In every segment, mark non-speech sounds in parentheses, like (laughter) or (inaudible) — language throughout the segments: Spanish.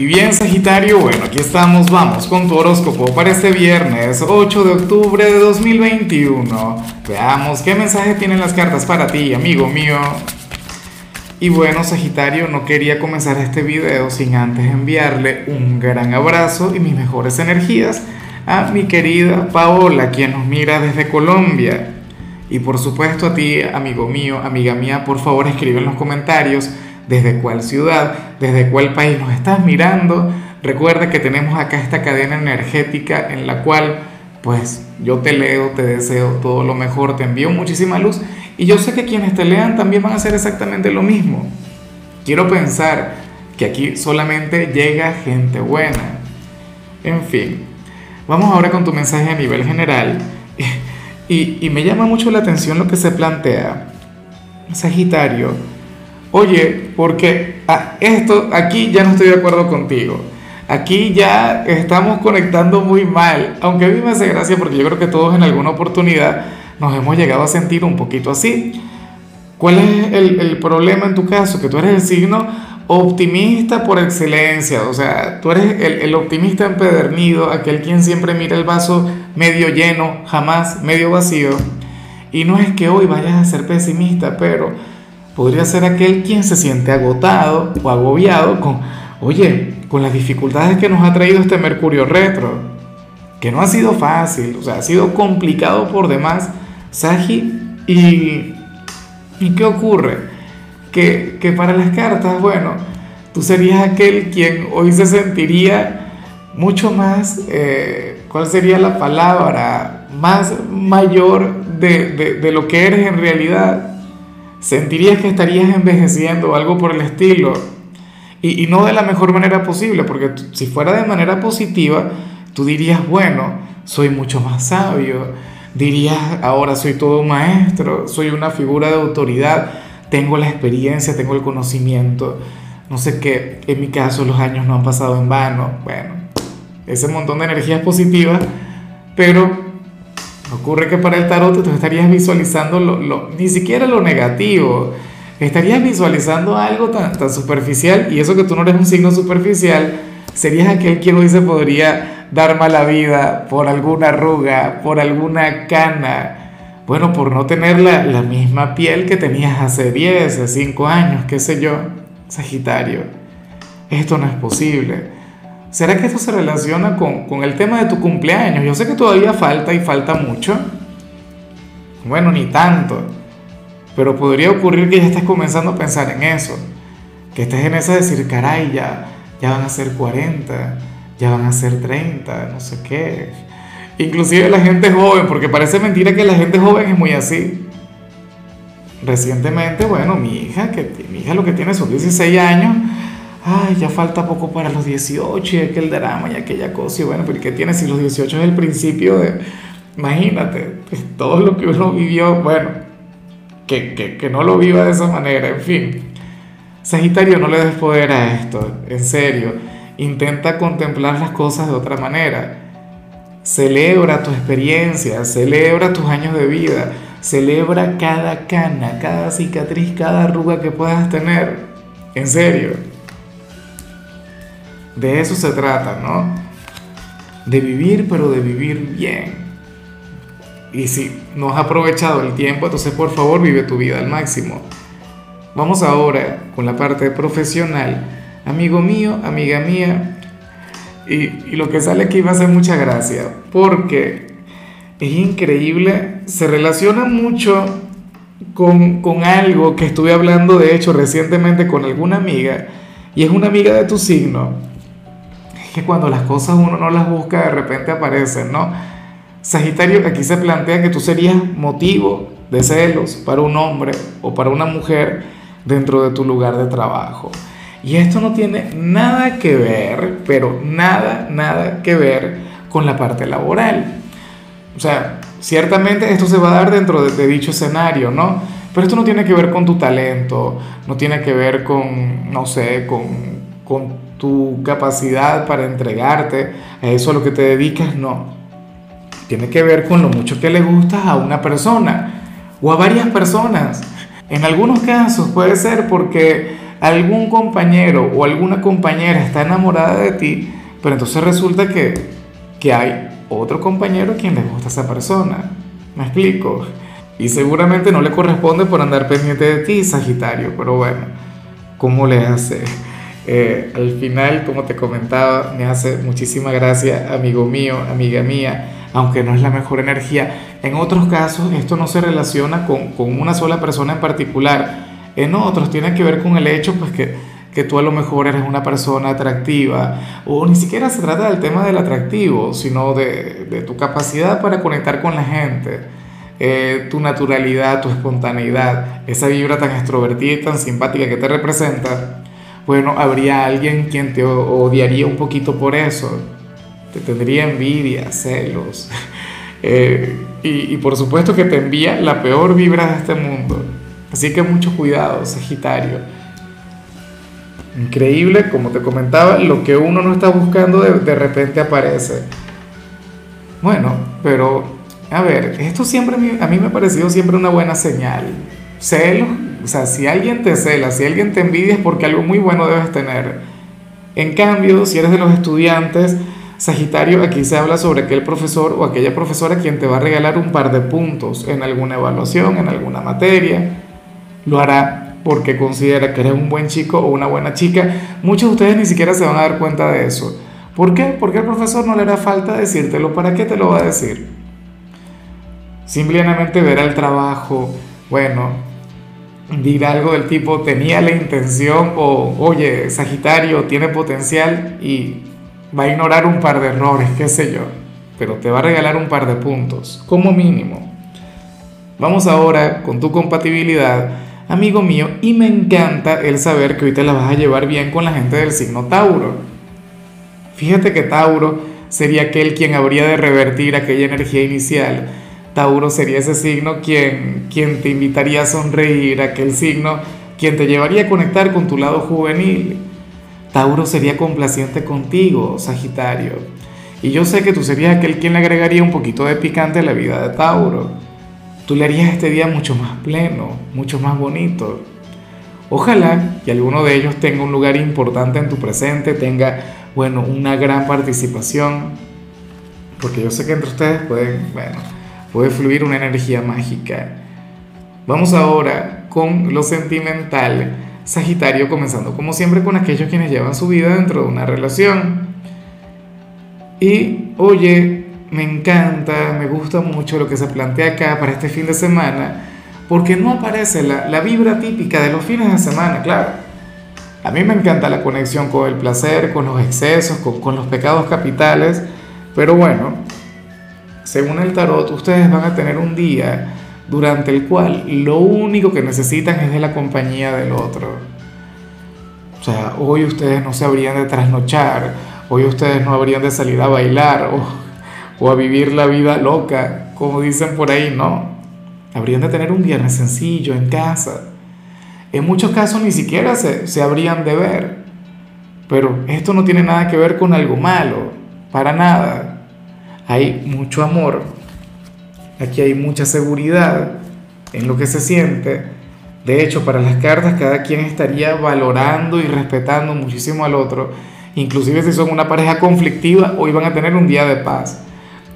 Y bien, Sagitario, bueno, aquí estamos, vamos con tu horóscopo para este viernes 8 de octubre de 2021. Veamos qué mensaje tienen las cartas para ti, amigo mío. Y bueno, Sagitario, no quería comenzar este video sin antes enviarle un gran abrazo y mis mejores energías a mi querida Paola, quien nos mira desde Colombia. Y por supuesto a ti, amigo mío, amiga mía, por favor escribe en los comentarios desde cuál ciudad, desde cuál país nos estás mirando. Recuerda que tenemos acá esta cadena energética en la cual pues yo te leo, te deseo todo lo mejor, te envío muchísima luz y yo sé que quienes te lean también van a hacer exactamente lo mismo. Quiero pensar que aquí solamente llega gente buena. En fin, vamos ahora con tu mensaje a nivel general (laughs) y, y me llama mucho la atención lo que se plantea. Sagitario, oye, porque ah, esto aquí ya no estoy de acuerdo contigo. Aquí ya estamos conectando muy mal, aunque a mí me hace gracia porque yo creo que todos en alguna oportunidad nos hemos llegado a sentir un poquito así. ¿Cuál es el, problema en tu caso? Que tú eres el signo optimista por excelencia, o sea, tú eres el, el optimista empedernido, aquel quien siempre mira el vaso medio lleno, jamás medio vacío. Y no es que hoy vayas a ser pesimista, pero podría ser aquel quien se siente agotado o agobiado con, oye, con las dificultades que nos ha traído este Mercurio retro, que no ha sido fácil, o sea, ha sido complicado por demás, Sagi, y, ¿y qué ocurre? Que, que para las cartas, bueno, tú serías aquel quien hoy se sentiría mucho más, eh, ¿cuál sería la palabra? Más mayor de, de, de lo que eres en realidad sentirías que estarías envejeciendo o algo por el estilo. Y, no de la mejor manera posible, porque si fuera de manera positiva, tú dirías, bueno, soy mucho más sabio, dirías, ahora soy todo maestro, soy una figura de autoridad, tengo la experiencia, tengo el conocimiento, no sé qué, en mi caso los años no han pasado en vano, bueno, ese montón de energías positivas, pero Ocurre que para el tarot tú estarías visualizando lo, ni siquiera lo negativo, estarías visualizando algo tan, tan superficial y eso que tú no eres un signo superficial, serías aquel quien hoy se podría dar mala vida por alguna arruga, por alguna cana, bueno, por no tener la, la misma piel que tenías hace 10, 5 años, qué sé yo, Sagitario. Esto no es posible. ¿Será que esto se relaciona con, el tema de tu cumpleaños? Yo sé que todavía falta y falta mucho. Bueno, ni tanto. Pero podría ocurrir que ya estés comenzando a pensar en eso. Que estés en esa de decir, caray, ya, ya van a ser 40, ya van a ser 30, no sé qué. Inclusive la gente joven, porque parece mentira que la gente joven es muy así. Recientemente, bueno, mi hija, que mi hija lo que tiene son 16 años, ay, ya falta poco para los 18 y aquel drama y aquella cosa. Bueno, pero ¿qué tiene si los 18 es el principio de, imagínate, todo lo que uno vivió, bueno, que, que, que no lo viva de esa manera, en fin. Sagitario, no le des poder a esto, en serio. Intenta contemplar las cosas de otra manera. Celebra tu experiencia, celebra tus años de vida, celebra cada cana, cada cicatriz, cada arruga que puedas tener. En serio. De eso se trata, ¿no? De vivir, pero de vivir bien. Y si no has aprovechado el tiempo, entonces por favor vive tu vida al máximo. Vamos ahora con la parte profesional. Amigo mío, amiga mía, y, lo que sale aquí va a ser mucha gracia, porque es increíble, se relaciona mucho con, con algo que estuve hablando, de hecho, recientemente con alguna amiga, y es una amiga de tu signo que cuando las cosas uno no las busca, de repente aparecen, ¿no? Sagitario, aquí se plantea que tú serías motivo de celos para un hombre o para una mujer dentro de tu lugar de trabajo. Y esto no tiene nada que ver, pero nada, nada que ver con la parte laboral. O sea, ciertamente esto se va a dar dentro de, dicho escenario, ¿no? Pero esto no tiene que ver con tu talento, no tiene que ver con, no sé, con, con tu capacidad para entregarte a eso a lo que te dedicas, no. Tiene que ver con lo mucho que le gustas a una persona o a varias personas. En algunos casos puede ser porque algún compañero o alguna compañera está enamorada de ti, pero entonces resulta que, que hay otro compañero a quien le gusta a esa persona. ¿Me explico? Y seguramente no le corresponde por andar pendiente de ti, Sagitario, pero bueno, ¿cómo le hace? Eh, al final, como te comentaba, me hace muchísima gracia, amigo mío, amiga mía, aunque no es la mejor energía. En otros casos, esto no se relaciona con, una sola persona en particular. En otros tiene que ver con el hecho, pues que, que tú a lo mejor eres una persona atractiva, o ni siquiera se trata del tema del atractivo, sino de, de tu capacidad para conectar con la gente eh, tu naturalidad, tu espontaneidad, esa vibra tan extrovertida y tan simpática que te representa, bueno, habría alguien quien te odiaría un poquito por eso, te tendría envidia, celos, (laughs) eh, y, por supuesto que te envía la peor vibra de este mundo. Así que mucho cuidado, Sagitario. Increíble, como te comentaba, lo que uno no está buscando de, de repente aparece. Bueno, pero a ver, esto siempre a mí me ha parecido siempre una buena señal. Celo, o sea, si alguien te cela, si alguien te envidia es porque algo muy bueno debes tener. En cambio, si eres de los estudiantes, Sagitario, aquí se habla sobre aquel profesor o aquella profesora quien te va a regalar un par de puntos en alguna evaluación, en alguna materia. Lo hará porque considera que eres un buen chico o una buena chica. Muchos de ustedes ni siquiera se van a dar cuenta de eso. ¿Por qué? Porque al profesor no le hará falta decírtelo. ¿Para qué te lo va a decir? Simplemente verá el trabajo, bueno, dirá algo del tipo, tenía la intención o, oye, Sagitario tiene potencial y va a ignorar un par de errores, qué sé yo, pero te va a regalar un par de puntos, como mínimo. Vamos ahora con tu compatibilidad, amigo mío, y me encanta el saber que hoy te la vas a llevar bien con la gente del signo Tauro. Fíjate que Tauro sería aquel quien habría de revertir aquella energía inicial Tauro sería ese signo quien, quien te invitaría a sonreír, aquel signo quien te llevaría a conectar con tu lado juvenil. Tauro sería complaciente contigo, Sagitario. Y yo sé que tú serías aquel quien le agregaría un poquito de picante a la vida de Tauro. Tú le harías este día mucho más pleno, mucho más bonito. Ojalá que alguno de ellos tenga un lugar importante en tu presente, tenga, bueno, una gran participación, porque yo sé que entre ustedes pueden, bueno, puede fluir una energía mágica. Vamos ahora con lo sentimental. Sagitario comenzando como siempre con aquellos quienes llevan su vida dentro de una relación. Y oye, me encanta, me gusta mucho lo que se plantea acá para este fin de semana, porque no aparece la, la vibra típica de los fines de semana, claro. A mí me encanta la conexión con el placer, con los excesos, con, con los pecados capitales, pero bueno, según el tarot, ustedes van a tener un día durante el cual lo único que necesitan es de la compañía del otro. O sea, hoy ustedes no se habrían de trasnochar, hoy ustedes no habrían de salir a bailar o, a vivir la vida loca, como dicen por ahí, no. Habrían de tener un viernes sencillo en casa. En muchos casos ni siquiera se, se habrían de ver. Pero esto no tiene nada que ver con algo malo, para nada hay mucho amor, aquí hay mucha seguridad en lo que se siente. De hecho, para las cartas cada quien estaría valorando y respetando muchísimo al otro. Inclusive si son una pareja conflictiva, hoy van a tener un día de paz.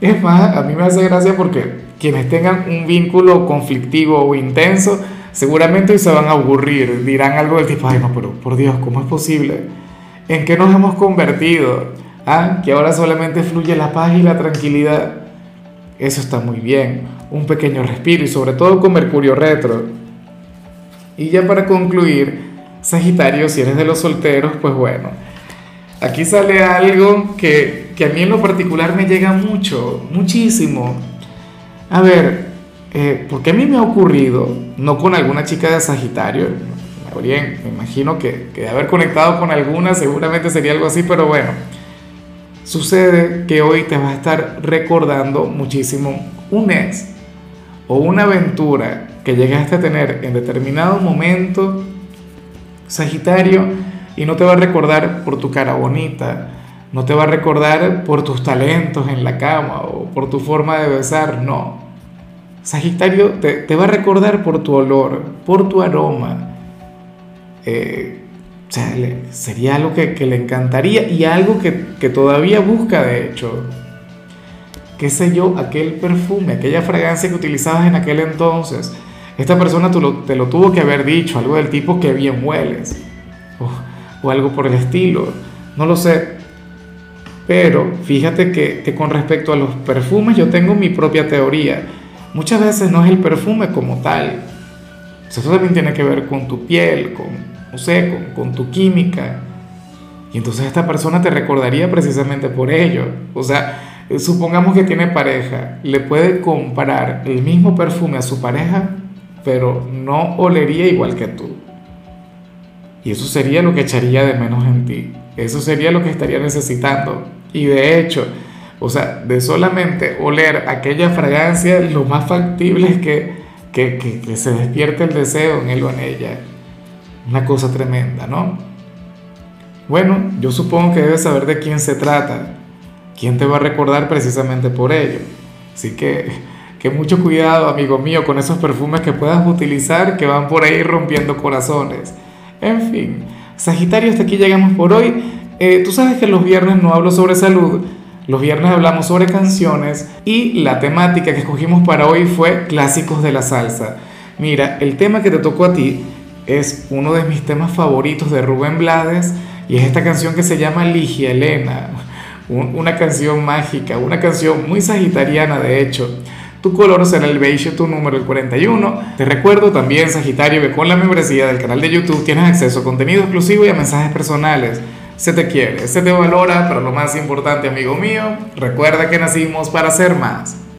Es más, a mí me hace gracia porque quienes tengan un vínculo conflictivo o intenso, seguramente hoy se van a aburrir, dirán algo del tipo, ay no, pero por Dios, ¿cómo es posible? ¿En qué nos hemos convertido? Ah, que ahora solamente fluye la paz y la tranquilidad. Eso está muy bien. Un pequeño respiro y sobre todo con Mercurio retro. Y ya para concluir, Sagitario, si eres de los solteros, pues bueno, aquí sale algo que, que a mí en lo particular me llega mucho, muchísimo. A ver, eh, porque a mí me ha ocurrido, no con alguna chica de Sagitario, me, me imagino que, que de haber conectado con alguna seguramente sería algo así, pero bueno Sucede que hoy te va a estar recordando muchísimo un ex o una aventura que llegaste a tener en determinado momento, Sagitario, y no te va a recordar por tu cara bonita, no te va a recordar por tus talentos en la cama o por tu forma de besar, no. Sagitario te, va a recordar por tu olor, por tu aroma. Eh, O sea, sería algo que, le encantaría y algo que, todavía busca, de hecho. Qué sé yo, aquel perfume, aquella fragancia que utilizabas en aquel entonces. Esta persona te lo, te lo tuvo que haber dicho, algo del tipo que bien hueles. O, algo por el estilo. No lo sé. Pero fíjate que, que con respecto a los perfumes yo tengo mi propia teoría. Muchas veces no es el perfume como tal. Eso también tiene que ver con tu piel, con, no sé, con, tu química. Y entonces esta persona te recordaría precisamente por ello. O sea, eh, supongamos que tiene pareja, le puede comprar el mismo perfume a su pareja, pero no olería igual que tú. Y eso sería lo que echaría de menos en ti. Eso sería lo que estaría necesitando. Y de hecho, o sea, de solamente oler aquella fragancia, lo más factible es que, que, que, que se despierte el deseo en él o en ella. Una cosa tremenda, ¿no? Bueno, yo supongo que debes saber de quién se trata, quién te va a recordar precisamente por ello. Así que, que mucho cuidado, amigo mío, con esos perfumes que puedas utilizar que van por ahí rompiendo corazones. En fin, Sagitario, hasta aquí llegamos por hoy. Eh, tú sabes que los viernes no hablo sobre salud, los viernes hablamos sobre canciones y la temática que escogimos para hoy fue clásicos de la salsa. Mira, el tema que te tocó a ti es uno de mis temas favoritos de Rubén Blades y es esta canción que se llama Ligia Elena, una canción mágica, una canción muy sagitariana de hecho. Tu color será el beige, tu número el 41. Te recuerdo también, Sagitario, que con la membresía del canal de YouTube tienes acceso a contenido exclusivo y a mensajes personales. Se te quiere, se te valora, pero lo más importante, amigo mío, recuerda que nacimos para ser más.